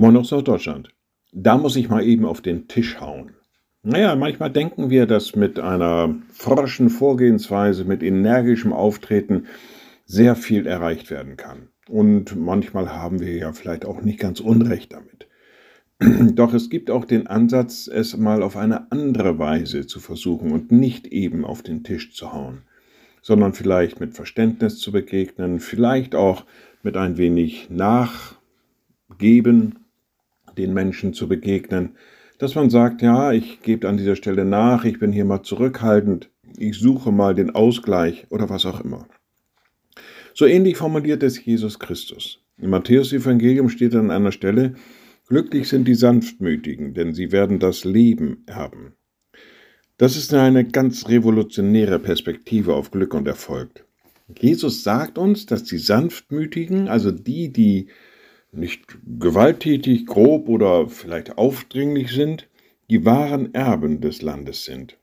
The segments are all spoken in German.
Moin aus Norddeutschland. Da muss ich mal eben auf den Tisch hauen. Naja, manchmal denken wir, dass mit einer forschen Vorgehensweise, mit energischem Auftreten sehr viel erreicht werden kann. Und manchmal haben wir ja vielleicht auch nicht ganz Unrecht damit. Doch es gibt auch den Ansatz, es mal auf eine andere Weise zu versuchen und nicht eben auf den Tisch zu hauen, sondern vielleicht mit Verständnis zu begegnen, vielleicht auch mit ein wenig Nachgeben den Menschen zu begegnen, dass man sagt, ja, ich gebe an dieser Stelle nach, ich bin hier mal zurückhaltend, ich suche mal den Ausgleich oder was auch immer. So ähnlich formuliert es Jesus Christus. Im Matthäus-Evangelium steht an einer Stelle, Glücklich sind die Sanftmütigen, denn sie werden das Leben erben. Das ist eine ganz revolutionäre Perspektive auf Glück und Erfolg. Jesus sagt uns, dass die Sanftmütigen, also die, die nicht gewalttätig, grob oder vielleicht aufdringlich sind, die wahren Erben des Landes sind.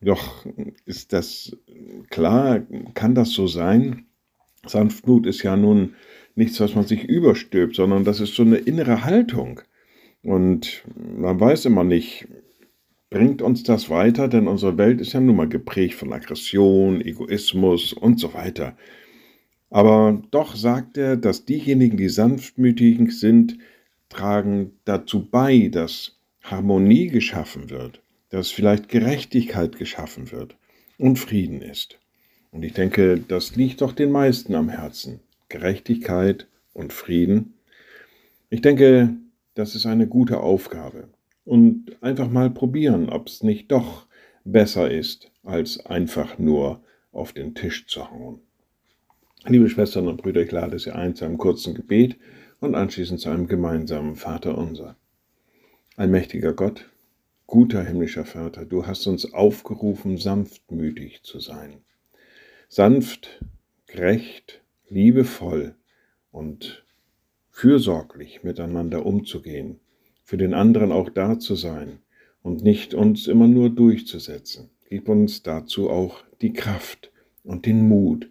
Doch ist das klar, kann das so sein? Sanftmut ist ja nun nichts, was man sich überstülpt, sondern das ist so eine innere Haltung. Und man weiß immer nicht, bringt uns das weiter, denn unsere Welt ist ja nun mal geprägt von Aggression, Egoismus und so weiter. Aber doch sagt er, dass diejenigen, die sanftmütig sind, tragen dazu bei, dass Harmonie geschaffen wird, dass vielleicht Gerechtigkeit geschaffen wird und Frieden ist. Und ich denke, das liegt doch den meisten am Herzen. Gerechtigkeit und Frieden. Ich denke, das ist eine gute Aufgabe. Und einfach mal probieren, ob es nicht doch besser ist, als einfach nur auf den Tisch zu hauen. Liebe Schwestern und Brüder, ich lade Sie ein zu einem kurzen Gebet und anschließend zu einem gemeinsamen Vater unser. Allmächtiger Gott, guter himmlischer Vater, du hast uns aufgerufen, sanftmütig zu sein. Sanft, gerecht, liebevoll und fürsorglich miteinander umzugehen, für den anderen auch da zu sein und nicht uns immer nur durchzusetzen. Gib uns dazu auch die Kraft und den Mut,